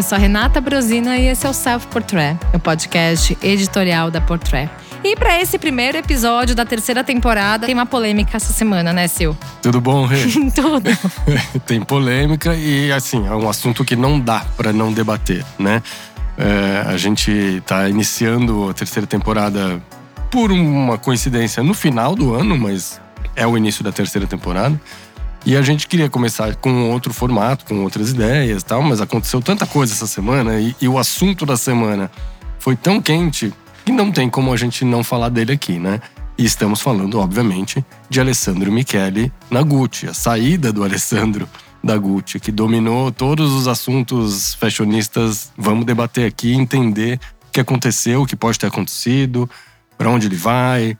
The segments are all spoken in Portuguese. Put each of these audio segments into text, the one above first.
Eu sou a Renata Brosina e esse é o Self Portrait, o podcast editorial da Portrait. E para esse primeiro episódio da terceira temporada, tem uma polêmica essa semana, né, Sil? Tudo bom, Rê? Tudo. tem polêmica e, assim, é um assunto que não dá para não debater, né? É, a gente está iniciando a terceira temporada por uma coincidência no final do ano, mas é o início da terceira temporada. E a gente queria começar com outro formato, com outras ideias tal, mas aconteceu tanta coisa essa semana e, e o assunto da semana foi tão quente que não tem como a gente não falar dele aqui, né? E estamos falando, obviamente, de Alessandro Michele na Gucci, a saída do Alessandro da Gucci, que dominou todos os assuntos fashionistas. Vamos debater aqui, entender o que aconteceu, o que pode ter acontecido, para onde ele vai,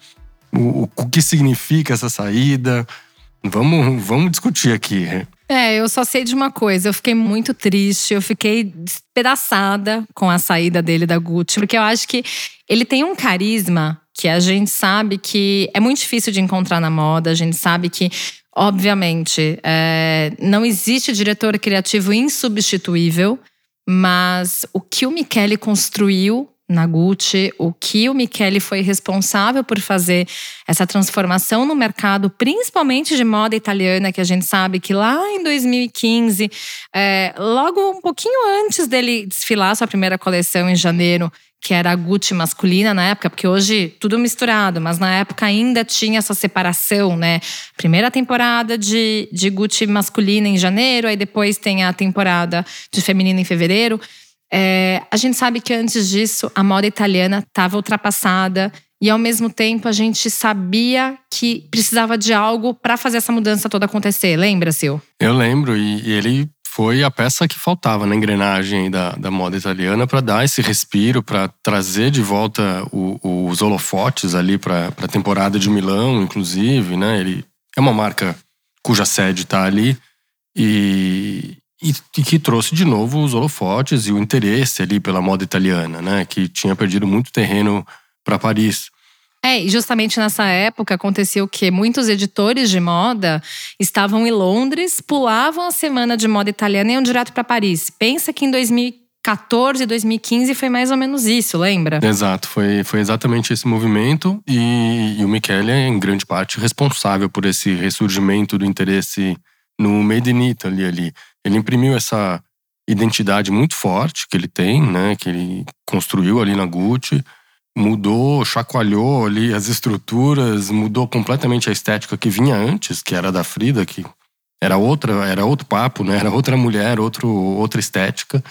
o, o que significa essa saída. Vamos, vamos discutir aqui. É, eu só sei de uma coisa, eu fiquei muito triste, eu fiquei despedaçada com a saída dele da Gucci, porque eu acho que ele tem um carisma que a gente sabe que é muito difícil de encontrar na moda, a gente sabe que, obviamente, é, não existe diretor criativo insubstituível, mas o que o Michele construiu na Gucci, o que o Michele foi responsável por fazer essa transformação no mercado, principalmente de moda italiana, que a gente sabe que lá em 2015, é, logo um pouquinho antes dele desfilar sua primeira coleção em janeiro, que era a Gucci masculina na época, porque hoje tudo misturado, mas na época ainda tinha essa separação, né? Primeira temporada de, de Gucci masculina em janeiro, aí depois tem a temporada de feminina em fevereiro. É, a gente sabe que antes disso a moda italiana estava ultrapassada e ao mesmo tempo a gente sabia que precisava de algo para fazer essa mudança toda acontecer. Lembra, Sil? Eu lembro e, e ele foi a peça que faltava na engrenagem da, da moda italiana para dar esse respiro, para trazer de volta o, os holofotes ali para a temporada de Milão, inclusive, né? Ele é uma marca cuja sede está ali e, e, e, que trouxe de novo os holofotes e o interesse ali pela moda italiana, né? Que tinha perdido muito terreno para Paris. É, e justamente nessa época aconteceu que muitos editores de moda estavam em Londres, pulavam a semana de moda italiana e iam direto para Paris. Pensa que em 2014, 2015 foi mais ou menos isso, lembra? Exato, foi, foi exatamente esse movimento e, e o Michele é em grande parte responsável por esse ressurgimento do interesse no Made in Italy ali. Ele imprimiu essa identidade muito forte que ele tem, né, que ele construiu ali na Gucci, mudou, chacoalhou ali as estruturas, mudou completamente a estética que vinha antes, que era da Frida, que era outra, era outro papo, né, era outra mulher, outro, outra estética.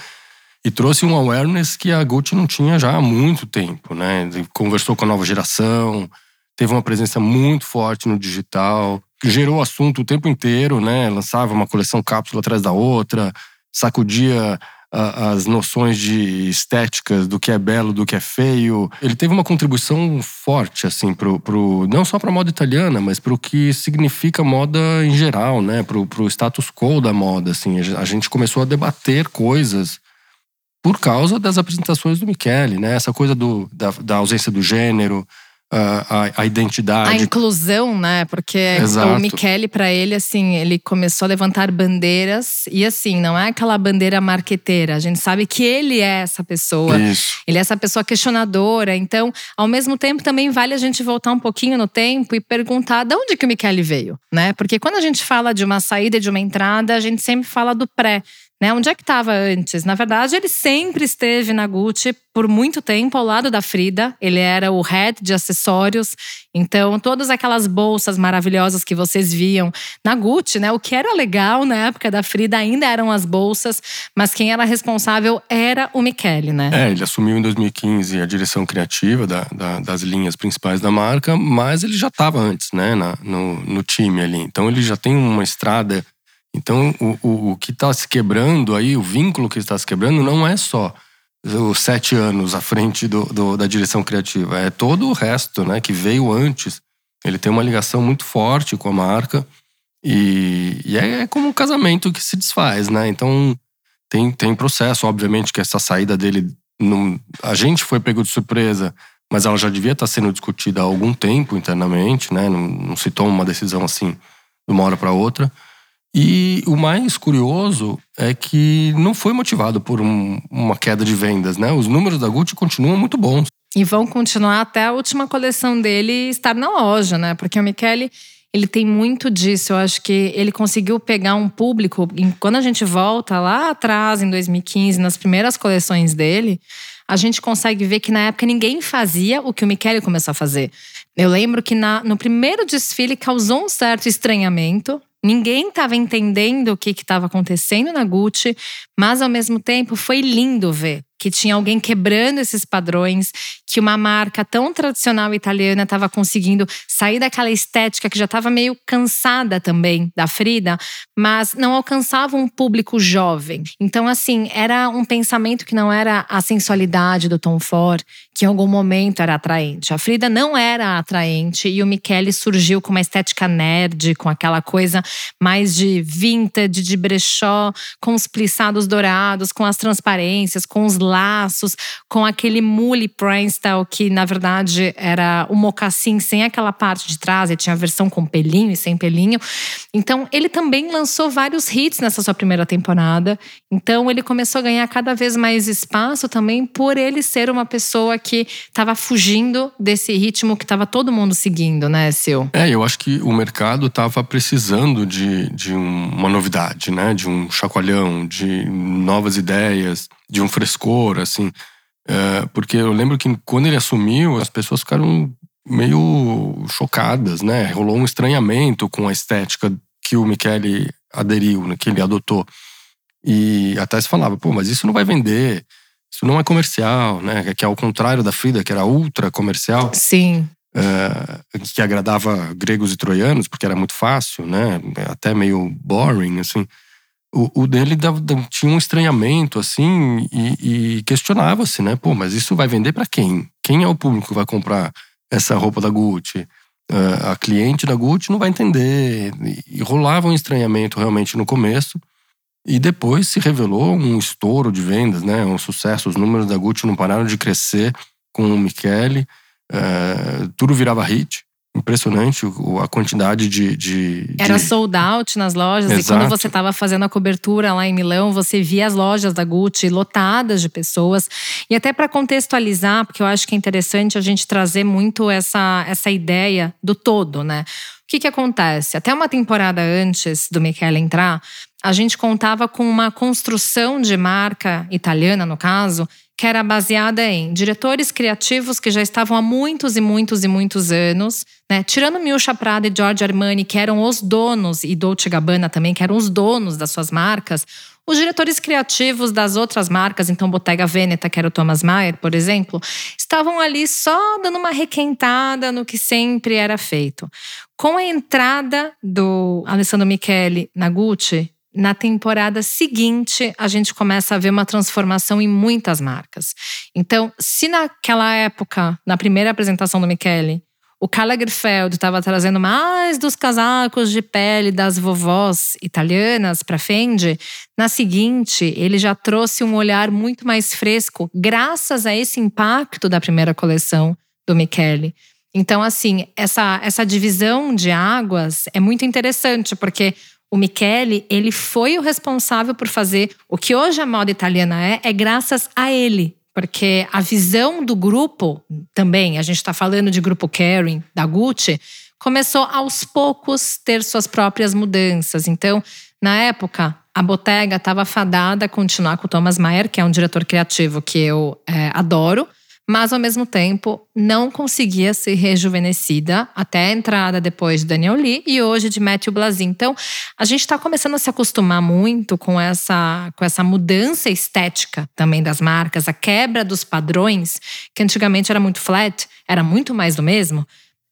E trouxe um awareness que a Gucci não tinha já há muito tempo, né? Conversou com a nova geração, teve uma presença muito forte no digital, gerou assunto o tempo inteiro, né? Lançava uma coleção cápsula atrás da outra, sacudia as noções de estéticas do que é belo, do que é feio. Ele teve uma contribuição forte, assim, pro, pro não só para a moda italiana, mas para o que significa moda em geral, né? Pro, pro status quo da moda, assim. A gente começou a debater coisas por causa das apresentações do Michele, né? Essa coisa do, da, da ausência do gênero, a, a, identidade. A inclusão, né? Porque Exato. o Michele, para ele, assim, ele começou a levantar bandeiras. E assim, não é aquela bandeira marqueteira. A gente sabe que ele é essa pessoa. Isso. Ele é essa pessoa questionadora. Então, ao mesmo tempo, também vale a gente voltar um pouquinho no tempo e perguntar de onde que o Michele veio, né? Porque quando a gente fala de uma saída e de uma entrada, a gente sempre fala do pré. Né? Onde é que estava antes? Na verdade, ele sempre esteve na Gucci por muito tempo ao lado da Frida. Ele era o head de acessórios. Então, todas aquelas bolsas maravilhosas que vocês viam na Gucci, né? O que era legal na época da Frida ainda eram as bolsas, mas quem era responsável era o Michele, né? É, ele assumiu em 2015 a direção criativa da, da, das linhas principais da marca, mas ele já estava antes, né? Na, no, no time ali. Então, ele já tem uma estrada então, o, o, o que está se quebrando aí, o vínculo que está se quebrando, não é só os sete anos à frente do, do, da direção criativa, é todo o resto, né, que veio antes. Ele tem uma ligação muito forte com a marca e, e é, é como um casamento que se desfaz, né? Então, tem, tem processo, obviamente, que essa saída dele. Não, a gente foi pego de surpresa, mas ela já devia estar tá sendo discutida há algum tempo internamente, né? Não, não se toma uma decisão assim de uma hora para outra. E o mais curioso é que não foi motivado por um, uma queda de vendas, né? Os números da Gucci continuam muito bons. E vão continuar até a última coleção dele estar na loja, né? Porque o Michele, ele tem muito disso. Eu acho que ele conseguiu pegar um público. Quando a gente volta lá atrás, em 2015, nas primeiras coleções dele, a gente consegue ver que na época ninguém fazia o que o Michele começou a fazer. Eu lembro que na, no primeiro desfile causou um certo estranhamento, Ninguém estava entendendo o que estava acontecendo na Gucci, mas ao mesmo tempo foi lindo ver que tinha alguém quebrando esses padrões, que uma marca tão tradicional italiana estava conseguindo sair daquela estética que já estava meio cansada também da Frida, mas não alcançava um público jovem. Então, assim, era um pensamento que não era a sensualidade do Tom Ford, que em algum momento era atraente. A Frida não era atraente e o Michele surgiu com uma estética nerd, com aquela coisa mais de vintage, de brechó, com os plissados dourados, com as transparências, com os laços, com aquele mule Princeton, que na verdade era o mocassim sem aquela parte de trás, e tinha a versão com pelinho e sem pelinho. Então, ele também lançou vários hits nessa sua primeira temporada. Então, ele começou a ganhar cada vez mais espaço também por ele ser uma pessoa que estava fugindo desse ritmo que estava todo mundo seguindo, né, Sil? É, eu acho que o mercado estava precisando de, de uma novidade, né? De um chacoalhão, de novas ideias de um frescor, assim. É, porque eu lembro que quando ele assumiu, as pessoas ficaram meio chocadas, né? Rolou um estranhamento com a estética que o Michele aderiu, né? que ele adotou. E até se falava, pô, mas isso não vai vender, isso não é comercial, né? Que é ao contrário da Frida, que era ultra comercial. Sim. É, que agradava gregos e troianos, porque era muito fácil, né? Até meio boring, assim o, o dele dava, tinha um estranhamento, assim, e, e questionava-se, né? Pô, mas isso vai vender para quem? Quem é o público que vai comprar essa roupa da Gucci? Uh, a cliente da Gucci não vai entender. E, e rolava um estranhamento realmente no começo. E depois se revelou um estouro de vendas, né? Um sucesso. Os números da Gucci não pararam de crescer com o Michele. Uh, tudo virava hit impressionante a quantidade de. de Era de... sold out nas lojas. Exato. E quando você estava fazendo a cobertura lá em Milão, você via as lojas da Gucci lotadas de pessoas. E até para contextualizar, porque eu acho que é interessante a gente trazer muito essa, essa ideia do todo, né? O que, que acontece? Até uma temporada antes do Michele entrar, a gente contava com uma construção de marca italiana, no caso, que era baseada em diretores criativos que já estavam há muitos e muitos e muitos anos, né? Tirando Miuccia Prada e Giorgio Armani, que eram os donos, e Dolce Gabbana também, que eram os donos das suas marcas, os diretores criativos das outras marcas, então Bottega Veneta, que era o Thomas Mayer, por exemplo, estavam ali só dando uma requentada no que sempre era feito. Com a entrada do Alessandro Michele na Gucci, na temporada seguinte a gente começa a ver uma transformação em muitas marcas. Então, se naquela época, na primeira apresentação do Michele, o Karl Lagerfeld estava trazendo mais dos casacos de pele das vovós italianas para Fendi, na seguinte, ele já trouxe um olhar muito mais fresco, graças a esse impacto da primeira coleção do Michele. Então, assim, essa, essa divisão de águas é muito interessante, porque o Michele, ele foi o responsável por fazer o que hoje a moda italiana é, é graças a ele. Porque a visão do grupo também, a gente está falando de grupo Kering, da Gucci, começou aos poucos ter suas próprias mudanças. Então, na época, a Bottega estava fadada a continuar com o Thomas Mayer, que é um diretor criativo que eu é, adoro mas ao mesmo tempo não conseguia ser rejuvenescida até a entrada depois de Daniel Lee e hoje de Matthew Blazin. Então, a gente está começando a se acostumar muito com essa, com essa mudança estética também das marcas, a quebra dos padrões, que antigamente era muito flat, era muito mais do mesmo.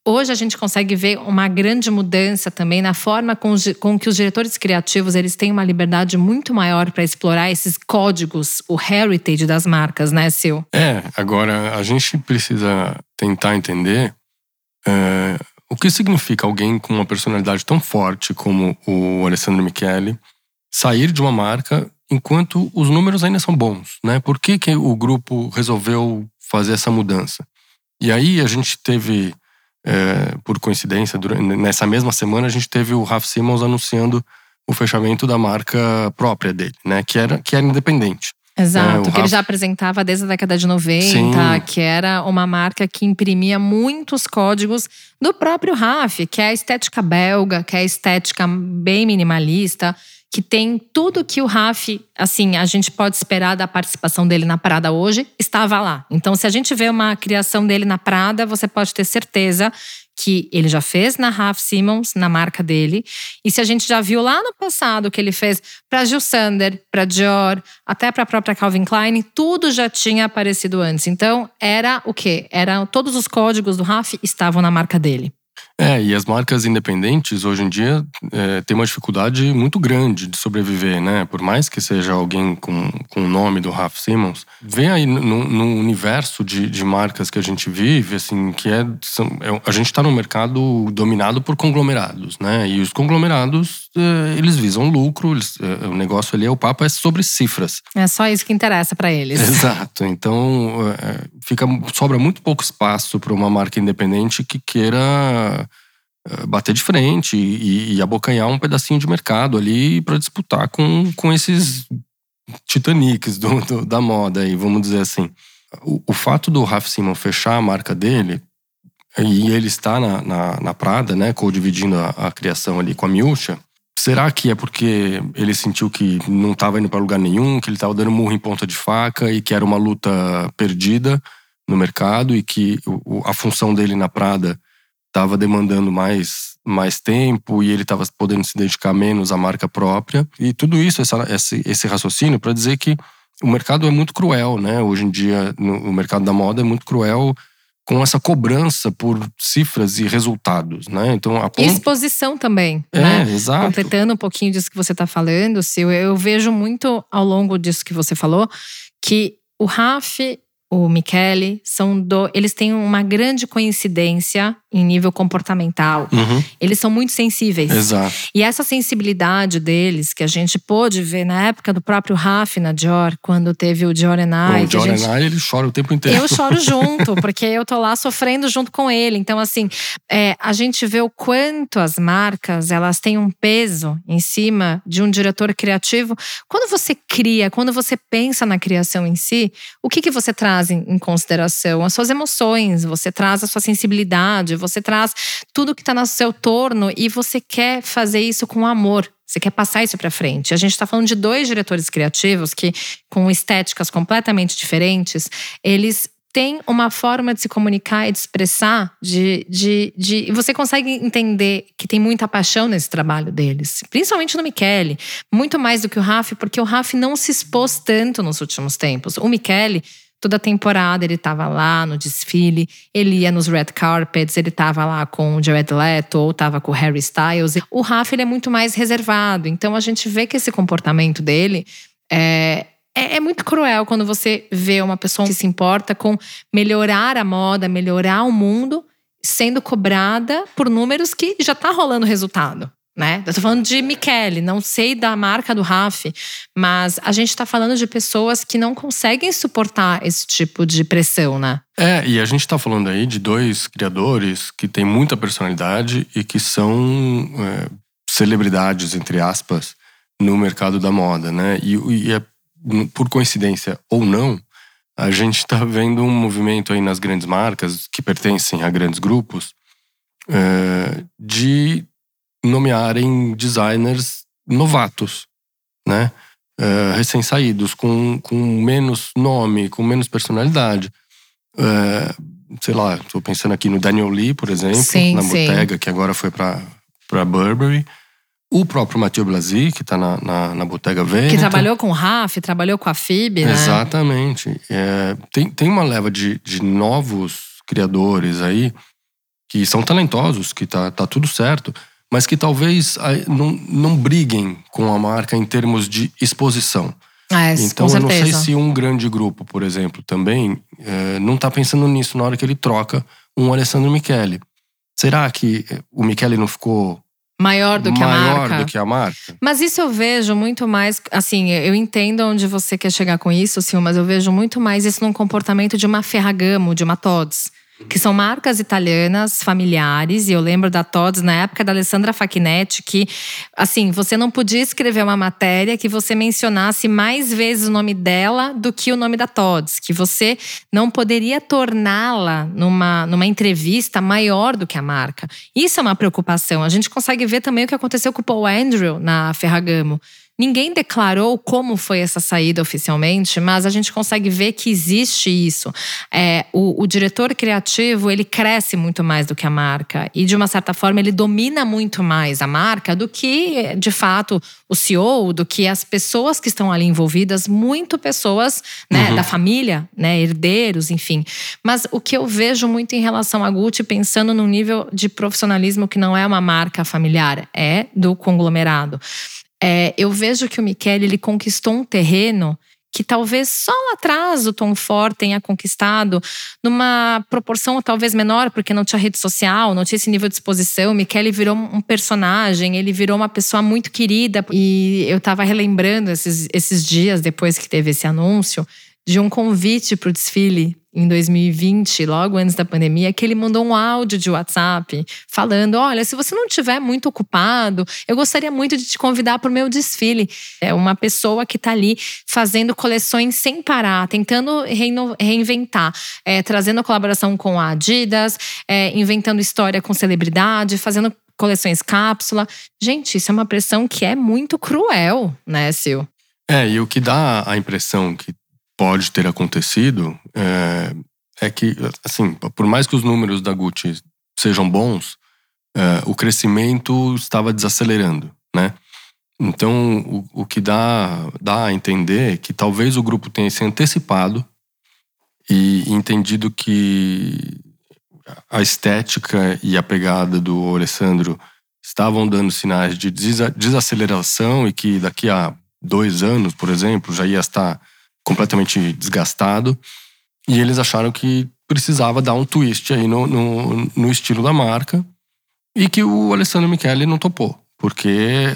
Hoje a gente consegue ver uma grande mudança também na forma com, com que os diretores criativos eles têm uma liberdade muito maior para explorar esses códigos, o heritage das marcas, né, Sil? É, agora a gente precisa tentar entender é, o que significa alguém com uma personalidade tão forte como o Alessandro Michele sair de uma marca enquanto os números ainda são bons, né? Por que, que o grupo resolveu fazer essa mudança? E aí a gente teve é, por coincidência, durante, nessa mesma semana a gente teve o Raf Simons anunciando o fechamento da marca própria dele, né? Que era, que era independente. Exato, É, que ele Raf- já apresentava desde a década de 90, Sim. que era uma marca que imprimia muitos códigos do próprio RAF, que é a estética belga, que é a estética bem minimalista, que tem tudo que o RAF, assim, a gente pode esperar da participação dele na Prada hoje, estava lá. Então, se a gente vê uma criação dele na Prada, você pode ter certeza que ele já fez na Raf Simons, na marca dele. E se a gente já viu lá no passado que ele fez para Gil Sander, para Dior, até para a própria Calvin Klein, tudo já tinha aparecido antes. Então, era o quê? Era todos os códigos do Raf estavam na marca dele. É, e as marcas independentes hoje em dia é, têm uma dificuldade muito grande de sobreviver, né? Por mais que seja alguém com, com o nome do Raf Simons, vê aí no, no universo de, de marcas que a gente vive, assim, que é, são, é- a gente está num mercado dominado por conglomerados, né? E os conglomerados, é, eles visam lucro, eles, é, o negócio ali, o papo é sobre cifras. É só isso que interessa para eles. Exato. Então, é, fica, sobra muito pouco espaço para uma marca independente que queira é, bater de frente e, e abocanhar um pedacinho de mercado ali para disputar com, com esses titanics do, do- da moda aí, vamos dizer assim. O, o fato do Raf Simon fechar a marca dele e ele está na, na, na Prada, né, co-dividindo a, a criação ali com a Miúcha, Será que é porque ele sentiu que não estava indo para lugar nenhum, que ele estava dando murro em ponta de faca e que era uma luta perdida no mercado e que o- a função dele na Prada estava demandando mais, mais tempo e ele estava podendo se dedicar menos à marca própria? E tudo isso, essa, esse, esse raciocínio, para dizer que o mercado é muito cruel, né? Hoje em dia, no, o mercado da moda é muito cruel com essa cobrança por cifras e resultados, né? Então, a E ponto... exposição também, É, né? exato. Completando um pouquinho disso que você está falando, Sil, eu vejo muito ao longo disso que você falou que o Raf, o Michele, são do, eles têm uma grande coincidência em nível comportamental. Uhum, Eles são muito sensíveis. exato. E essa sensibilidade deles, que a gente pôde ver na época do próprio Raf na Dior, quando teve o Dior and I, o Jordan gente Nye, ele chora o tempo inteiro. eu choro junto, porque eu tô lá sofrendo junto com ele. Então, assim, é, a gente vê o quanto as marcas elas têm um peso em cima de um diretor criativo. Quando você cria, quando você pensa na criação em si, o que, que você traz em, em consideração? As suas emoções, você traz a sua sensibilidade, você traz tudo que está no seu torno e você quer fazer isso com amor. Você quer passar isso para frente. A gente está falando de dois diretores criativos que, com estéticas completamente diferentes, eles têm uma forma de se comunicar e de expressar, de, de, de, e você consegue entender que tem muita paixão nesse trabalho deles, principalmente no Michele, muito mais do que o Raf, porque o Raf não se expôs tanto nos últimos tempos. O Michele, toda temporada ele estava lá no desfile, ele ia nos red carpets, ele estava lá com o Jared Leto ou estava com o Harry Styles. O Raf ele é muito mais reservado, então a gente vê que esse comportamento dele é, é, é muito cruel quando você vê uma pessoa que se importa com melhorar a moda, melhorar o mundo, sendo cobrada por números que já tá rolando resultado. Né? Eu tô falando de Michele, não sei da marca do Raf, mas a gente tá falando de pessoas que não conseguem suportar esse tipo de pressão, né? É, e a gente tá falando aí de dois criadores que têm muita personalidade e que são é, celebridades, entre aspas, no mercado da moda, né? E, e é, por coincidência ou não, a gente tá vendo um movimento aí nas grandes marcas que pertencem a grandes grupos é, de nomearem designers novatos, né? É, recém-saídos, com, com menos nome, com menos personalidade. É, sei lá, tô pensando aqui no Daniel Lee, por exemplo, Sim, na sim. Bottega, que agora foi para Burberry. O próprio Mathieu Blasi, que tá na, na, na Bottega Veneta. Que trabalhou com o Raf, trabalhou com a FIB, né? Exatamente. É, tem, tem uma leva de, de novos criadores aí que são talentosos, que tá, tá tudo certo, mas que talvez aí, não, não briguem com a marca em termos de exposição. É, Então eu não sei se um grande grupo, por exemplo, também é, não tá pensando nisso na hora que ele troca um Alessandro Michele. Será que o Michele não ficou Maior do que a maior marca. do que a marca? Mas isso eu vejo muito mais, assim, eu entendo onde você quer chegar com isso, Sil, mas eu vejo muito mais isso num comportamento de uma Ferragamo, de uma Tod's. Que são marcas italianas familiares. E eu lembro da Tod's na época da Alessandra Facchinetti, que, assim, você não podia escrever uma matéria que você mencionasse mais vezes o nome dela do que o nome da Tod's, que você não poderia torná-la numa, numa entrevista maior do que a marca. Isso é uma preocupação. A gente consegue ver também o que aconteceu com o Paul Andrew na Ferragamo. Ninguém declarou como foi essa saída oficialmente, mas a gente consegue ver que existe isso. É, o, o, diretor criativo ele cresce muito mais do que a marca e de uma certa forma ele domina muito mais a marca do que de fato o CEO, do que as pessoas que estão ali envolvidas, muito pessoas né, uhum. da família, né, herdeiros, enfim. Mas o que eu vejo muito em relação a Gucci, pensando no nível de profissionalismo que não é uma marca familiar, é do conglomerado. É, eu vejo que o Michele ele conquistou um terreno que talvez só lá atrás o Tom Ford tenha conquistado, numa proporção talvez menor, porque não tinha rede social, não tinha esse nível de exposição. O Michele virou um personagem, ele virou uma pessoa muito querida. E eu estava relembrando esses, esses dias depois que teve esse anúncio de um convite para o desfile em 2020, logo antes da pandemia, que ele mandou um áudio de WhatsApp falando: Olha, se você não estiver muito ocupado, eu gostaria muito de te convidar para o meu desfile. É uma pessoa que está ali fazendo coleções sem parar, tentando reinventar, é, trazendo colaboração com a Adidas, é, inventando história com celebridade, fazendo coleções cápsula. Gente, isso é uma pressão que é muito cruel, né, Sil? É, e o que dá a impressão que pode ter acontecido é, é, que, assim, por mais que os números da Gucci sejam bons, é, o crescimento estava desacelerando, né? Então, o, o que dá, dá a entender é que talvez o grupo tenha se antecipado e entendido que a estética e a pegada do Alessandro estavam dando sinais de desaceleração e que daqui a dois anos, por exemplo, já ia estar completamente desgastado. E eles acharam que precisava dar um twist aí no, no, no estilo da marca e que o Alessandro Michele não topou. Porque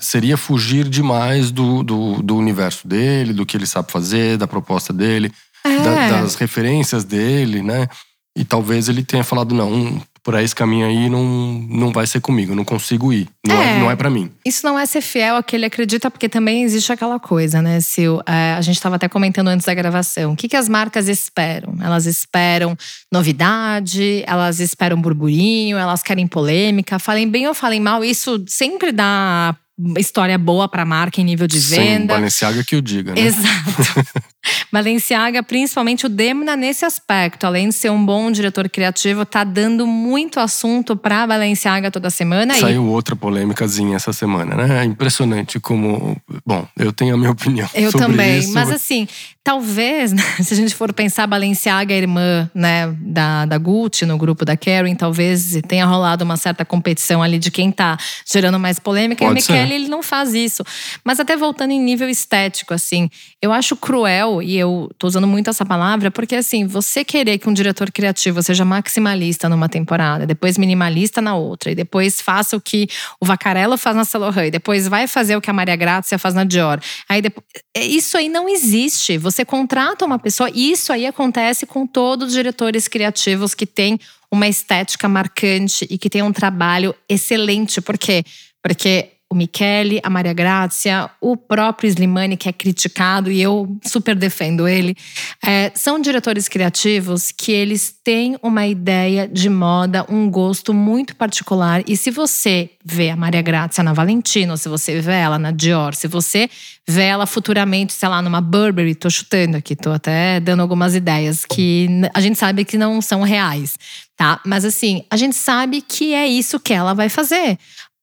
seria fugir demais do, do, do, universo dele, do que ele sabe fazer, da proposta dele, é. da, das referências dele, né? E talvez ele tenha falado: não, por esse caminho aí não, não vai ser comigo, não consigo ir. Não é, é não é para mim. Isso não é ser fiel ao que ele acredita, porque também existe aquela coisa, né, Sil? É, a gente estava até comentando antes da gravação. O que, que as marcas esperam? Elas esperam novidade, elas esperam burburinho, elas querem polêmica. Falem bem ou falem mal, isso sempre dá história boa para a marca em nível de venda. Sim, Balenciaga que o diga, né? Exato. Balenciaga, principalmente o Demna nesse aspecto, além de ser um bom diretor criativo, tá dando muito assunto para Balenciaga toda semana. Saiu e... outra polêmicazinha essa semana, né? É impressionante como, bom, eu tenho a minha opinião. Eu também, isso. mas assim, talvez, né, se a gente for pensar Balenciaga, a irmã, né, da, da Gucci no grupo da Karen, talvez tenha rolado uma certa competição ali de quem tá gerando mais polêmica. Pode e o Michele, ele não faz isso. Mas até voltando em nível estético, assim, eu acho cruel e eu tô usando muito essa palavra, porque assim, você querer que um diretor criativo seja maximalista numa temporada, depois minimalista na outra, e depois faça o que o Vacarello faz na Laurent, e depois vai fazer o que a Maria Grazia faz na Dior. Aí depois, é, isso aí não existe. Você contrata uma pessoa, e isso aí acontece com todos os diretores criativos que têm uma estética marcante e que têm um trabalho excelente. Por quê? Porque o Michele, a Maria Grazia, o próprio Slimani, que é criticado e eu super defendo ele, é, são diretores criativos que eles têm uma ideia de moda, um gosto muito particular. E se você vê a Maria Grazia na Valentino, se você vê ela na Dior, se você vê ela futuramente, sei lá, numa Burberry, tô chutando aqui, tô até dando algumas ideias que a gente sabe que não são reais, tá? Mas assim, a gente sabe que é isso que ela vai fazer.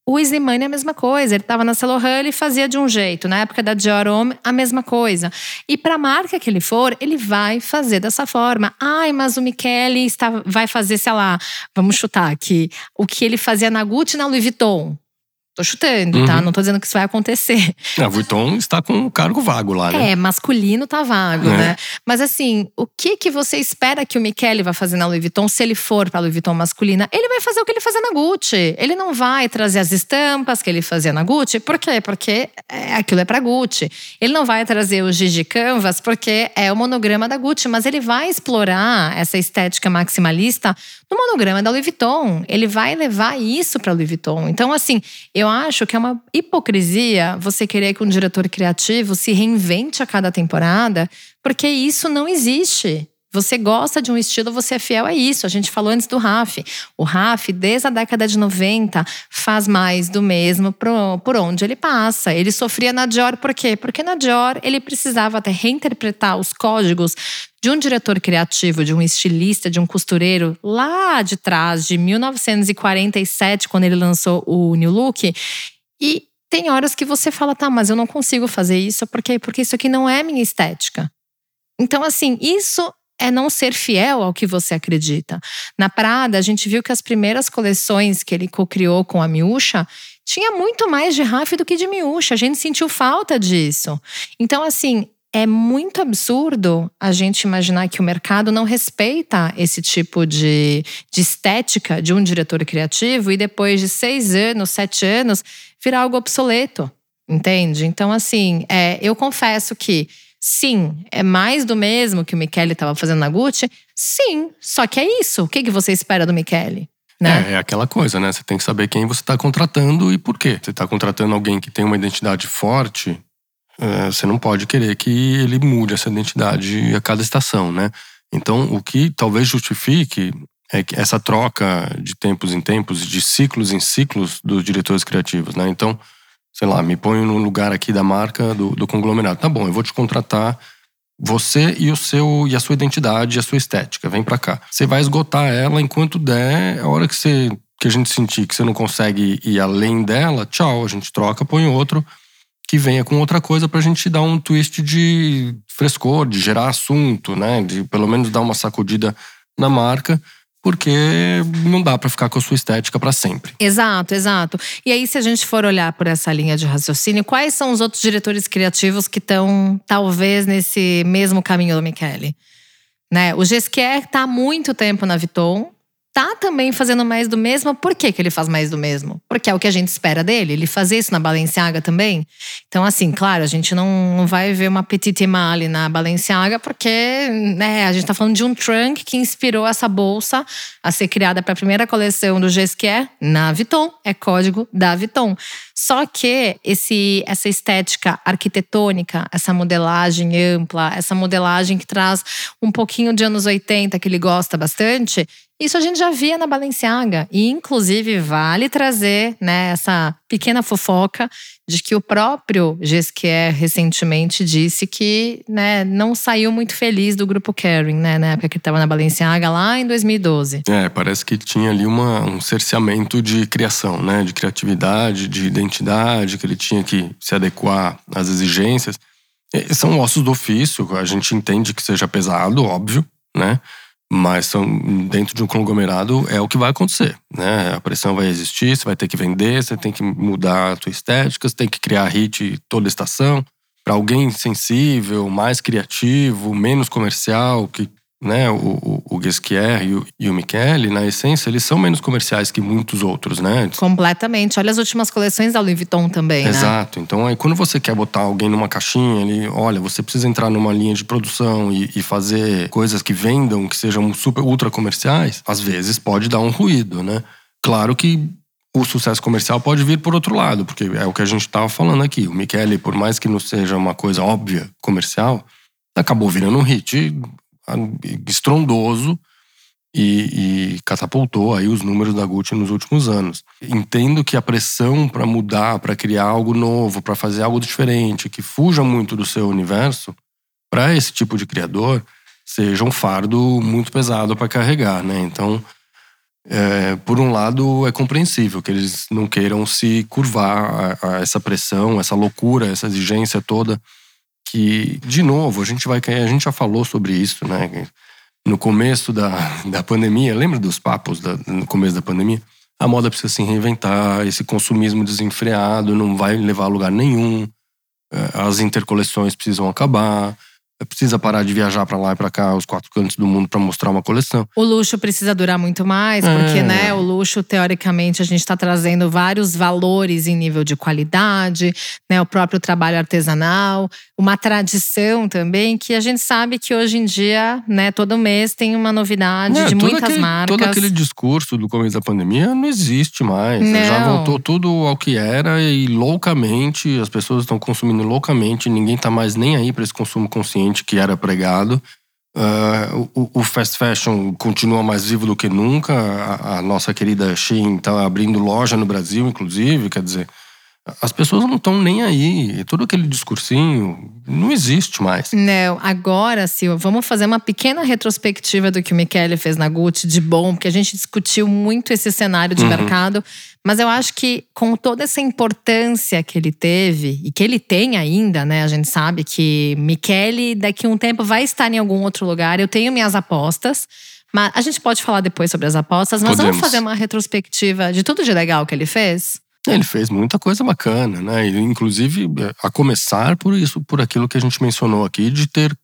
O Slimane é a mesma coisa. Ele estava na Celohan, e fazia de um jeito. Na época da Dior Homme, a mesma coisa. E para a marca que ele for, ele vai fazer dessa forma. Ai, mas o Michele está, vai fazer, sei lá, vamos chutar aqui, o que ele fazia na Gucci e na Louis Vuitton. Tô chutando, tá? Uhum. tá? Não tô dizendo que isso vai acontecer. A Vuitton está com um cargo vago lá, né? É, masculino tá vago, É. né? Mas assim, o que que você espera que o Michele vai fazer na Louis Vuitton se ele for pra Louis Vuitton masculina? Ele vai fazer o que ele fazia na Gucci. Ele não vai trazer as estampas que ele fazia na Gucci. Por quê? Porque é, aquilo é pra Gucci. Ele não vai trazer o Gigi Canvas porque é o monograma da Gucci, mas ele vai explorar essa estética maximalista no monograma da Louis Vuitton. Ele vai levar isso pra Louis Vuitton. Então, assim, eu acho que é uma hipocrisia você querer que um diretor criativo se reinvente a cada temporada, porque isso não existe. Você gosta de um estilo, você é fiel a isso. A gente falou antes do Raf. O Raf, desde a década de 90, faz mais do mesmo por onde ele passa. Ele sofria na Dior por quê? Porque na Dior ele precisava até reinterpretar os códigos de um diretor criativo, de um estilista, de um costureiro lá de trás, de 1947, quando ele lançou o New Look. E tem horas que você fala, tá, mas eu não consigo fazer isso, por quê? Porque isso aqui não é minha estética. Então, assim, isso é não ser fiel ao que você acredita. Na Prada, a gente viu que as primeiras coleções que ele co-criou com a Miúcha tinha muito mais de Raf do que de Miúcha. A gente sentiu falta disso. Então, assim, é muito absurdo a gente imaginar que o mercado não respeita esse tipo de, de estética de um diretor criativo e depois de seis anos, sete anos, virar algo obsoleto. Entende? Então, assim, é, eu confesso que sim, é mais do mesmo que o Michele estava fazendo na Gucci. Sim, só que é isso. O que, que você espera do Michele? Né? É, é aquela coisa, né? Você tem que saber quem você está contratando e por quê. Você está contratando alguém que tem uma identidade forte, é, você não pode querer que ele mude essa identidade a cada estação, né? Então, o que talvez justifique é que essa troca de tempos em tempos, de ciclos em ciclos dos diretores criativos, né? Então, sei lá, me ponho no lugar aqui da marca, do, do conglomerado. Tá bom, eu vou te contratar você e o seu e a sua identidade, a sua estética, vem pra cá. Você vai esgotar ela enquanto der, a hora que você que a gente sentir que você não consegue ir além dela, tchau, a gente troca, põe outro que venha com outra coisa pra gente dar um twist de frescor, de gerar assunto, né? De pelo menos dar uma sacudida na marca, porque não dá pra ficar com a sua estética pra sempre. Exato, exato. E aí, se a gente for olhar por essa linha de raciocínio, quais são os outros diretores criativos que estão, talvez, nesse mesmo caminho do Michele? Né? O Gesquier tá há muito tempo na Vuitton, tá também fazendo mais do mesmo. Por que, que ele faz mais do mesmo? Porque é o que a gente espera dele. Ele fazia isso na Balenciaga também. Então, assim, claro, a gente não, não vai ver uma Petite Mali na Balenciaga, porque né, a gente tá falando de um trunk que inspirou essa bolsa a ser criada para a primeira coleção do Gesquier na Vuitton. É código da Vuitton. Só que esse, essa estética arquitetônica, essa modelagem ampla, essa modelagem que traz um pouquinho de anos 80, que ele gosta bastante, isso a gente já via na Balenciaga. E, inclusive, vale trazer né, essa pequena fofoca de que o próprio Gesquier recentemente disse que né, não saiu muito feliz do grupo Kering, né, na época que estava na Balenciaga, lá em 2012. É, parece que tinha ali uma, um cerceamento de criação, né? De criatividade, de identidade, que ele tinha que se adequar às exigências. E são ossos do ofício, a gente entende que seja pesado, óbvio, né? Mas são, dentro de um conglomerado é o que vai acontecer, né? A pressão vai existir, você vai ter que vender, você tem que mudar a sua estética, você tem que criar hit toda estação. Para alguém sensível, mais criativo, menos comercial, que né, o, o, o Gesquier e o, e o Michele, na essência, eles são menos comerciais que muitos outros, né? Completamente. Olha as últimas coleções da Louis Vuitton também, né? Exato. Então, aí, quando você quer botar alguém numa caixinha, ele, olha, você precisa entrar numa linha de produção e, e fazer coisas que vendam, que sejam super ultra comerciais, às vezes pode dar um ruído, né? Claro que o sucesso comercial pode vir por outro lado, porque é o que a gente estava falando aqui. O Michele, por mais que não seja uma coisa óbvia comercial, acabou virando um hit estrondoso e, e, catapultou aí os números da Gucci nos últimos anos. Entendo que a pressão para mudar, para criar algo novo, para fazer algo diferente, que fuja muito do seu universo, para esse tipo de criador, seja um fardo muito pesado para carregar, né? Então, é, por um lado, é compreensível que eles não queiram se curvar a, a essa pressão, essa loucura, essa exigência toda que, de novo, a gente vai a gente já falou sobre isso, né? No começo da, da pandemia, lembra dos papos da, no começo da pandemia? a moda precisa se reinventar, esse consumismo desenfreado não vai levar a lugar nenhum, é, as intercoleções precisam acabar. Precisa parar de viajar para lá e para cá, os quatro cantos do mundo, para mostrar uma coleção. O luxo precisa durar muito mais, porque, é. né, o luxo, teoricamente, a gente está trazendo vários valores em nível de qualidade, né, o próprio trabalho artesanal, uma tradição também, que a gente sabe que hoje em dia, né, todo mês tem uma novidade é, de muitas aquele, marcas. Todo aquele discurso do começo da pandemia não existe mais. Né, já voltou tudo ao que era e loucamente, as pessoas estão consumindo loucamente, ninguém está mais nem aí para esse consumo consciente que era pregado. Uh, o, o, fast fashion continua mais vivo do que nunca. A, a nossa querida Shein está abrindo loja no Brasil, inclusive. Quer dizer, as pessoas não estão nem aí. Todo aquele discursinho não existe mais. Não, agora, Silva, vamos fazer uma pequena retrospectiva do que o Michele fez na Gucci de bom, porque a gente discutiu muito esse cenário de uhum. mercado. Mas eu acho que com toda essa importância que ele teve e que ele tem ainda, né? A gente sabe que Michele daqui a um tempo vai estar em algum outro lugar. Eu tenho minhas apostas. Mas a gente pode falar depois sobre as apostas, mas Podemos. vamos fazer uma retrospectiva de tudo de legal que ele fez? Ele fez muita coisa bacana, né? Inclusive, a começar por isso, por aquilo que a gente mencionou aqui, de ter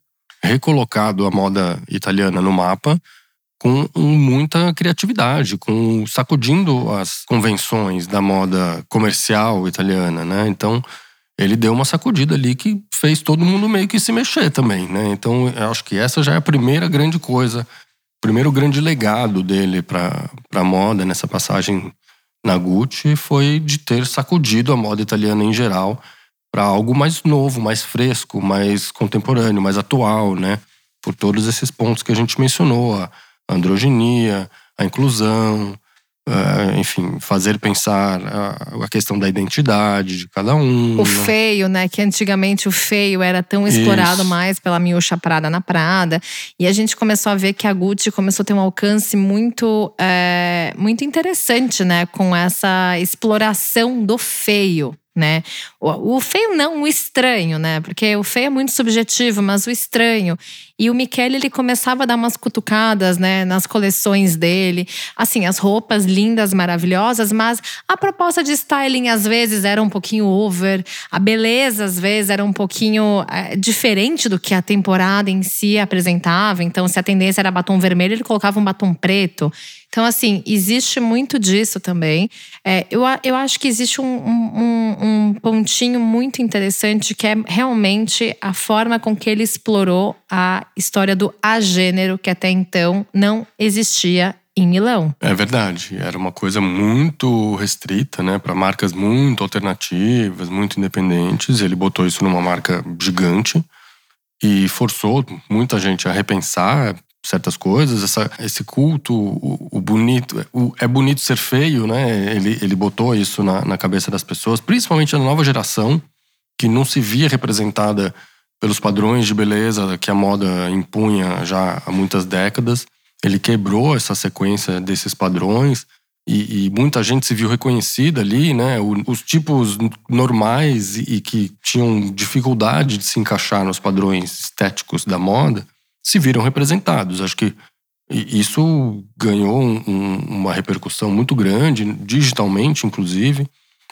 recolocado a moda italiana no mapa com muita criatividade, com sacudindo as convenções da moda comercial italiana, né? Então, ele deu uma sacudida ali que fez todo mundo meio que se mexer também, né? Então, eu acho que essa já é a primeira grande coisa, primeiro grande legado dele para a moda nessa passagem na Gucci foi de ter sacudido a moda italiana em geral para algo mais novo, mais fresco, mais contemporâneo, mais atual, né? Por todos esses pontos que a gente mencionou, a androginia, a inclusão, Uh, enfim, fazer pensar a, a, questão da identidade de cada um. O feio, né? Que antigamente o feio era tão explorado Isso. mais pela miúcha Prada na Prada. E a gente começou a ver que a Gucci começou a ter um alcance muito, é, muito interessante, né? Com essa exploração do feio né? O, o, feio não, o estranho, né? Porque o feio é muito subjetivo, mas o estranho. E o Michele, ele começava a dar umas cutucadas, né, nas coleções dele. Assim, as roupas lindas, maravilhosas, mas a proposta de styling às vezes era um pouquinho over, a beleza às vezes era um pouquinho é, diferente do que a temporada em si apresentava. Então, se a tendência era batom vermelho, ele colocava um batom preto. Então, assim, existe muito disso também. É, eu, eu acho que existe um, um, um, pontinho muito interessante que é realmente a forma com que ele explorou a história do agênero, que até então não existia em Milão. É verdade, era uma coisa muito restrita, né, para marcas muito alternativas, muito independentes. Ele botou isso numa marca gigante e forçou muita gente a repensar certas coisas, essa, esse culto, o, o bonito, o, é bonito ser feio, né? Ele, ele botou isso na, na cabeça das pessoas, principalmente na nova geração, que não se via representada pelos padrões de beleza que a moda impunha já há muitas décadas. Ele quebrou essa sequência desses padrões e, e muita gente se viu reconhecida ali, né? O, os tipos normais e, e que tinham dificuldade de se encaixar nos padrões estéticos da moda se viram representados. Acho que isso ganhou um, uma repercussão muito grande, digitalmente, inclusive.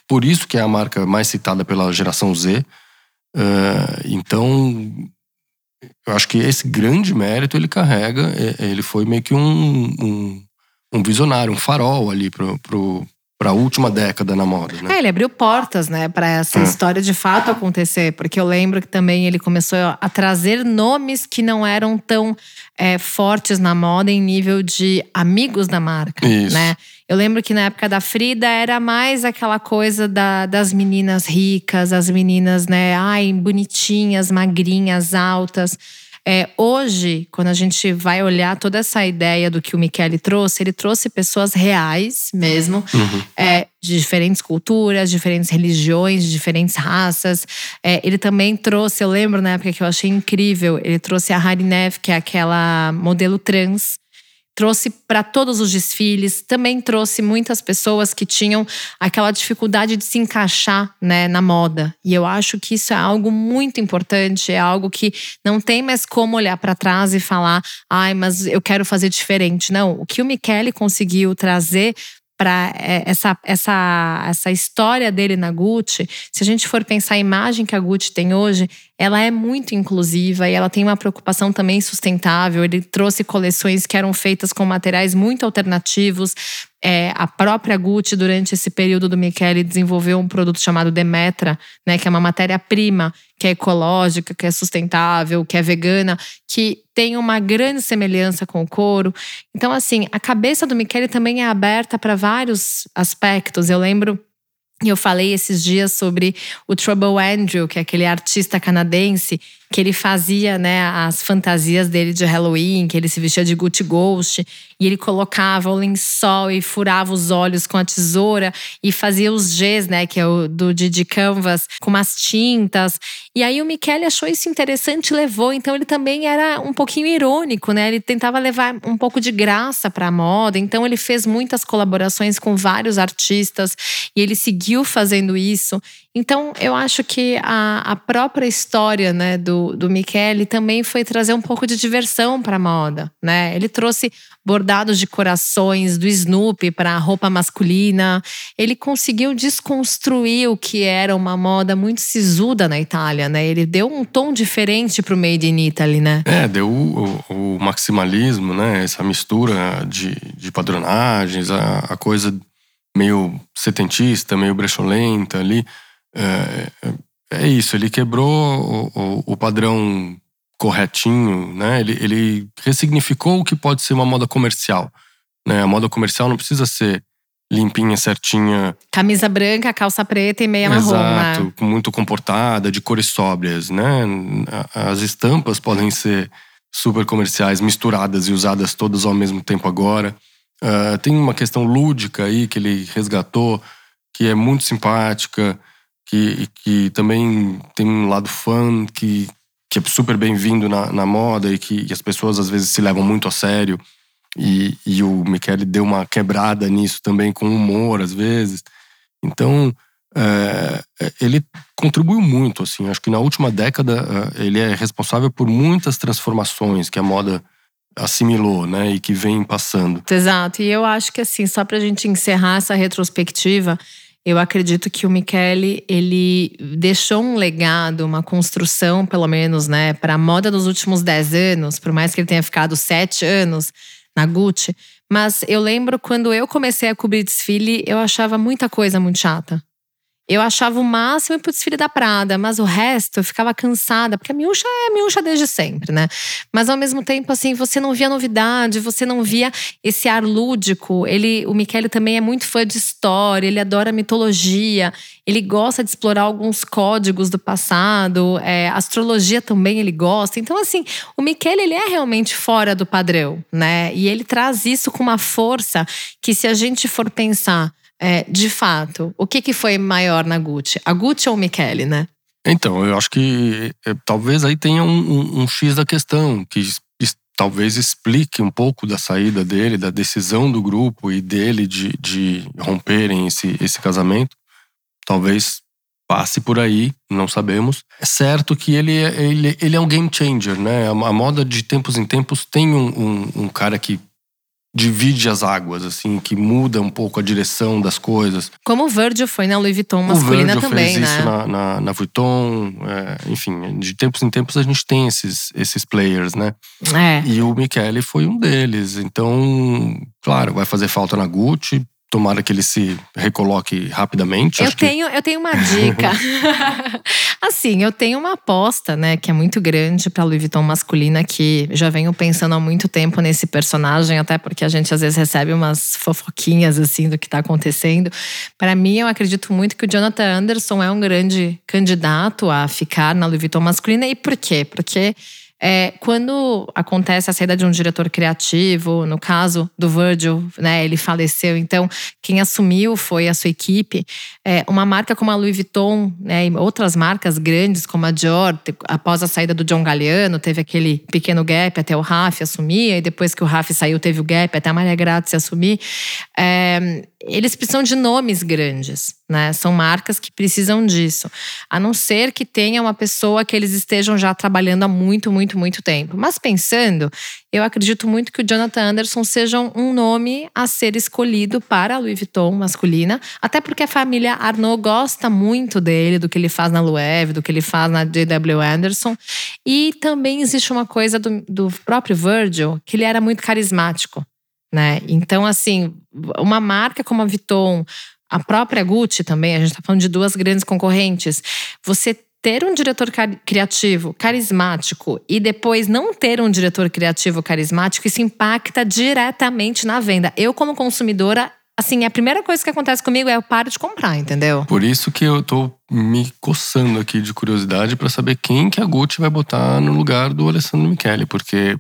Por isso que é a marca mais citada pela geração Z. Uh, então, eu acho que esse grande mérito ele carrega. Ele foi meio que um, um, um visionário, um farol ali pro, para a última década na moda, né? É, ele abriu portas, né, para essa é. história de fato acontecer, porque eu lembro que também ele começou a trazer nomes que não eram tão é, fortes na moda em nível de amigos da marca, Isso. né? Eu lembro que na época da Frida era mais aquela coisa da, das meninas ricas, as meninas, né, ai, bonitinhas, magrinhas, altas. É, hoje, quando a gente vai olhar toda essa ideia do que o Michele trouxe, ele trouxe pessoas reais mesmo, uhum. é, de diferentes culturas, diferentes religiões, diferentes raças. É, ele também trouxe, eu lembro na época que eu achei incrível, ele trouxe a Harinev, que é aquela modelo trans trouxe para todos os desfiles, também trouxe muitas pessoas que tinham aquela dificuldade de se encaixar né, na moda. E eu acho que isso é algo muito importante, é algo que não tem mais como olhar para trás e falar, ai, mas eu quero fazer diferente. Não, o que o Michele conseguiu trazer para é, essa, essa, essa história dele na Gucci, se a gente for pensar a imagem que a Gucci tem hoje, ela é muito inclusiva e ela tem uma preocupação também sustentável. Ele trouxe coleções que eram feitas com materiais muito alternativos. É, a própria Gucci, durante esse período do Michele, desenvolveu um produto chamado Demetra, né, que é uma matéria-prima que é ecológica, que é sustentável, que é vegana, que tem uma grande semelhança com o couro. Então, assim, a cabeça do Michele também é aberta para vários aspectos. Eu lembro eu falei esses dias sobre o Trouble Andrew, que é aquele artista canadense que ele fazia né, as fantasias dele de Halloween, que ele se vestia de Gucci Ghost, e ele colocava o lençol e furava os olhos com a tesoura e fazia os Gs, né, que é o do Didi Canvas, com umas tintas. E aí o Michele achou isso interessante e levou, então ele também era um pouquinho irônico, né? Ele tentava levar um pouco de graça para a moda, então ele fez muitas colaborações com vários artistas e ele seguiu fazendo isso. Então, eu acho que a, a própria história né, do, do Michele também foi trazer um pouco de diversão para a moda. Né? Ele trouxe bordados de corações do Snoopy para a roupa masculina. Ele conseguiu desconstruir o que era uma moda muito sisuda na Itália. Né? Ele deu um tom diferente para o Made in Italy. Né? É, deu o, o, o maximalismo, né? essa mistura de, de padronagens, a, a coisa meio setentista, meio brecholenta ali. É, é, é isso, ele quebrou o, o, o, padrão corretinho, né? Ele, ele ressignificou o que pode ser uma moda comercial. Né? A moda comercial não precisa ser limpinha, certinha. Camisa branca, calça preta e meia Exato, marrom. Né? muito comportada, de cores sóbrias, né? As estampas podem ser super comerciais, misturadas e usadas todas ao mesmo tempo agora. Uh, tem uma questão lúdica aí que ele resgatou, que é muito simpática que, que também tem um lado fã que, que é super bem-vindo na, na moda e que e as pessoas às vezes se levam muito a sério. E, e o Michele deu uma quebrada nisso também, com humor às vezes. Então, é, ele contribuiu muito, assim. Acho que na última década é, ele é responsável por muitas transformações que a moda assimilou, né, e que vem passando. Exato. E eu acho que assim, só para a gente encerrar essa retrospectiva, eu acredito que o Michele, ele deixou um legado, uma construção, pelo menos, né, para a moda dos últimos 10 anos, por mais que ele tenha ficado 7 anos na Gucci. Mas eu lembro quando eu comecei a cobrir desfile, eu achava muita coisa muito chata. Eu achava o máximo ir pro desfile da Prada, mas o resto eu ficava cansada, porque a Miúcha é a Miúcha desde sempre, né? Mas ao mesmo tempo, assim, você não via novidade, você não via esse ar lúdico. Ele, o Michele também é muito fã de história, ele adora mitologia, ele gosta de explorar alguns códigos do passado, é, astrologia também ele gosta. Então, assim, o Michele, ele é realmente fora do padrão, né? E ele traz isso com uma força que, se a gente for pensar é, de fato, o que, que foi maior na Gucci? A Gucci ou o Michele, né? Então, eu acho que é, talvez aí tenha um, um, um, X da questão, que talvez explique um pouco da saída dele, da decisão do grupo e dele de, de romperem esse, esse casamento. Talvez passe por aí, não sabemos. É certo que ele, é, ele, ele é um game changer, né? A, a moda de tempos em tempos tem um, um, um cara que divide as águas, assim, que muda um pouco a direção das coisas. Como o Virgil foi na Louis Vuitton masculina o Virgil também, fez né? Isso na, na, na Vuitton, é, enfim, de tempos em tempos a gente tem esses, esses players, né? É. E o Michele foi um deles. Então, claro, vai fazer falta na Gucci, Tomara que ele se recoloque rapidamente. Eu tenho, que... eu tenho uma dica. assim, eu tenho uma aposta, né, que é muito grande para Louis Vuitton masculina, que já venho pensando há muito tempo nesse personagem, até porque a gente às vezes recebe umas fofoquinhas assim do que está acontecendo. Para mim, eu acredito muito que o Jonathan Anderson é um grande candidato a ficar na Louis Vuitton masculina. E por quê? Porque é, quando acontece a saída de um diretor criativo, no caso do Virgil, né, ele faleceu, então quem assumiu foi a sua equipe. É, uma marca como a Louis Vuitton, né, e outras marcas grandes como a Dior, após a saída do John Galliano, teve aquele pequeno gap até o Raf assumir, e depois que o Raf saiu, teve o gap até a Maria Grazia assumir. É, eles precisam de nomes grandes, né? São marcas que precisam disso. A não ser que tenha uma pessoa que eles estejam já trabalhando há muito, muito muito, muito tempo. Mas pensando, eu acredito muito que o Jonathan Anderson seja um nome a ser escolhido para a Louis Vuitton masculina, até porque a família Arnaud gosta muito dele, do que ele faz na Loewe, do que ele faz na JW Anderson. E também existe uma coisa do, do próprio Virgil, que ele era muito carismático. Né? Então, assim, uma marca como a Vuitton, a própria Gucci também, a gente está falando de duas grandes concorrentes. Você ter um diretor criativo carismático e depois não ter um diretor criativo carismático, isso impacta diretamente na venda. Eu, como consumidora, assim, a primeira coisa que acontece comigo é eu paro de comprar, entendeu? Por isso que eu tô me coçando aqui de curiosidade para saber quem que a Gucci vai botar no lugar do Alessandro Michele, porque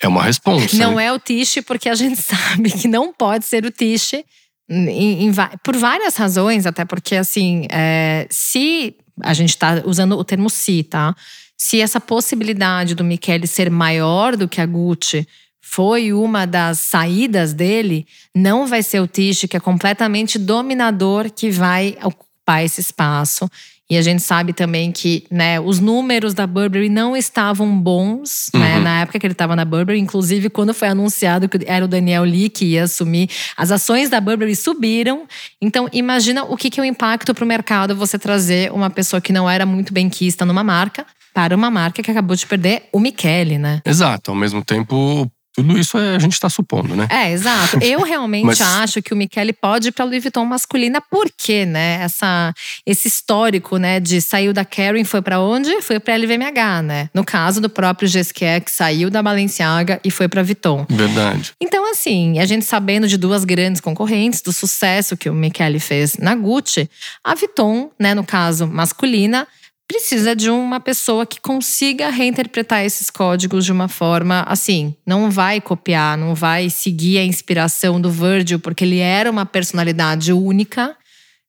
é uma resposta. Não é o Tiche, porque a gente sabe que não pode ser o Tiche. Em, em, por várias razões, até porque, assim, é, se a gente está usando o termo se, tá? Se essa possibilidade do Michele ser maior do que a Gucci foi uma das saídas dele, não vai ser o Tiche, que é completamente dominador, que vai ocupar esse espaço. E a gente sabe também que né, os números da Burberry não estavam bons né, uhum. né, na época que ele estava na Burberry. Inclusive, quando foi anunciado que era o Daniel Lee que ia assumir, as ações da Burberry subiram. Então, imagina o que, que é o impacto para o mercado você trazer uma pessoa que não era muito bem quista numa marca para uma marca que acabou de perder o Michele, né? Exato. Ao mesmo tempo, tudo isso é, a gente está supondo, né? É, exato. Eu realmente Mas... acho que o Michele pode ir para Louis Vuitton masculina, porque, né? Essa, esse histórico, né? De saiu da Karen, foi para onde? Foi para LVMH, né? No caso do próprio Gesquet, que saiu da Balenciaga e foi para Vuitton. Verdade. Então, assim, a gente sabendo de duas grandes concorrentes, do sucesso que o Michele fez na Gucci, a Vuitton, né? No caso masculina, precisa de uma pessoa que consiga reinterpretar esses códigos de uma forma assim, não vai copiar, não vai seguir a inspiração do Virgil, porque ele era uma personalidade única.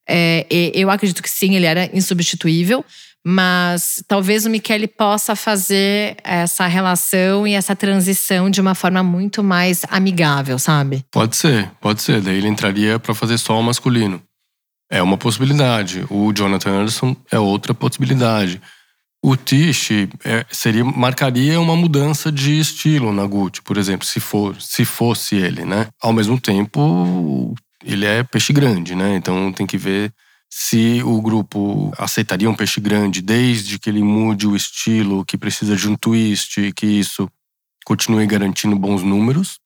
É, eu acredito que sim, ele era insubstituível, mas talvez o Michele possa fazer essa relação e essa transição de uma forma muito mais amigável, sabe? Pode ser, pode ser. Daí ele entraria para fazer só o masculino. É uma possibilidade. O Jonathan Anderson é outra possibilidade. O Tish é, seria marcaria uma mudança de estilo na Gucci, por exemplo, se for se fosse ele, né? Ao mesmo tempo, ele é peixe grande, né? Então tem que ver se o grupo aceitaria um peixe grande desde que ele mude o estilo, que precisa de um twist e que isso continue garantindo bons números,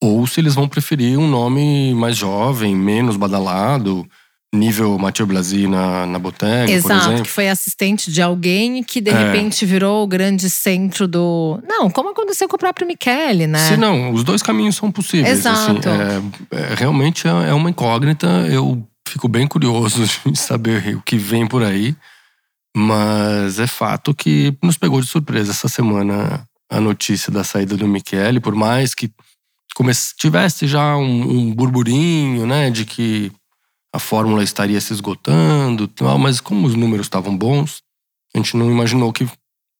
ou se eles vão preferir um nome mais jovem, menos badalado, nível Mathieu Blasi na, na Bottega, Exato, que foi assistente de alguém que de é. repente virou o grande centro do… Não, como aconteceu com o próprio Michele, né? Sim, não, os dois caminhos são possíveis. Assim, Exato. Assim, é, é, realmente é, é uma incógnita, eu fico bem curioso de saber o que vem por aí. Mas é fato que nos pegou de surpresa essa semana a notícia da saída do Michele, por mais que tivesse já um, um burburinho, né, de que a fórmula estaria se esgotando, mas como os números estavam bons, a gente não imaginou que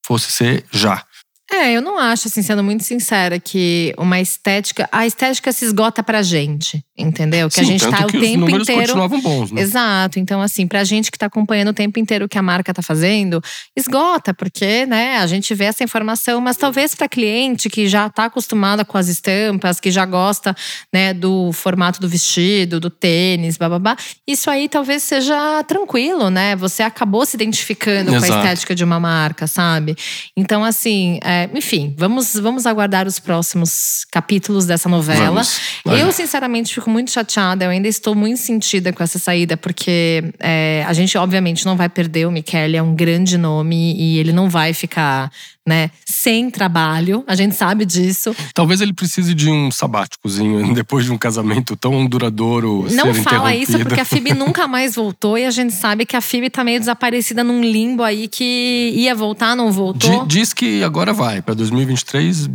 fosse ser já. É, eu não acho, assim, sendo muito sincera, que uma estética. A estética se esgota pra gente, entendeu? Que Sim, a gente tá o tempo os inteiro. bons, né? Exato. Então, assim, pra gente que tá acompanhando o tempo inteiro o que a marca tá fazendo, esgota, porque, né, a gente vê essa informação, mas talvez pra cliente que já tá acostumada com as estampas, que já gosta, né, do formato do vestido, do tênis, bababá, isso aí talvez seja tranquilo, né? Você acabou se identificando Exato. com a estética de uma marca, sabe? Então, assim. É, enfim, vamos, vamos aguardar os próximos capítulos dessa novela. Eu, sinceramente, fico muito chateada. Eu ainda estou muito sentida com essa saída, porque é, a gente, obviamente, não vai perder o Michele, é um grande nome e ele não vai ficar né, sem trabalho, a gente sabe disso. Talvez ele precise de um sabáticozinho depois de um casamento tão duradouro. Não fala isso porque a Phoebe nunca mais voltou e a gente sabe que a Phoebe tá meio desaparecida num limbo aí que ia voltar, não voltou. Diz que agora vai, para 2023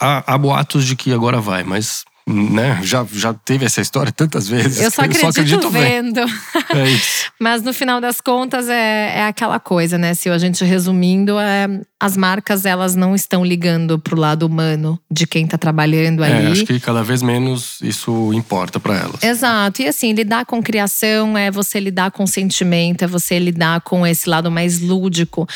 há, há boatos de que agora vai, mas né? Já, já teve essa história tantas vezes. Eu só acredito, eu só acredito vendo. É isso. Mas no final das contas é, é aquela coisa, né? Se a gente resumindo, é, as marcas elas não estão ligando pro lado humano de quem tá trabalhando é, ali. É, acho que cada vez menos isso importa para elas. Exato. E assim, lidar com criação é você lidar com sentimento, é você lidar com esse lado mais lúdico.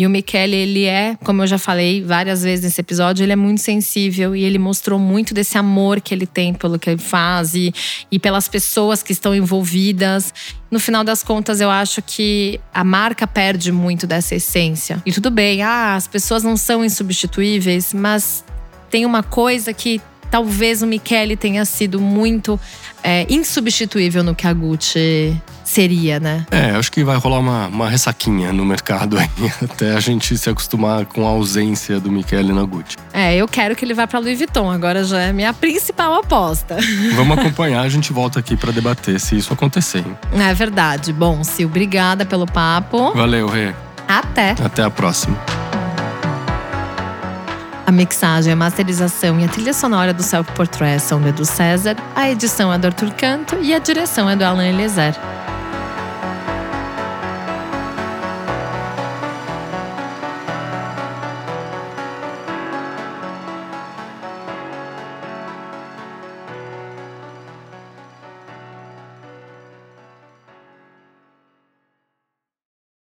E o Michele, ele é, como eu já falei várias vezes nesse episódio, ele é muito sensível e ele mostrou muito desse amor que ele tem pelo que ele faz e, e pelas pessoas que estão envolvidas. No final das contas, eu acho que a marca perde muito dessa essência. E tudo bem, ah, as pessoas não são insubstituíveis, mas tem uma coisa que talvez o Michele tenha sido muito é, insubstituível no que a Gucci seria, né? É, acho que vai rolar uma, uma ressaquinha no mercado aí, até a gente se acostumar com a ausência do Michele na Gucci. É, eu quero que ele vá para Louis Vuitton, agora já é minha principal aposta. Vamos acompanhar, a gente volta aqui para debater se isso acontecer. Hein? É verdade. Bom, Sil, obrigada pelo papo. Valeu, Rê. Até. Até a próxima. A mixagem, a masterização e a trilha sonora do Self Portrait são do Edu César, a edição é do Arthur Canto e a direção é do Alan Eliezer.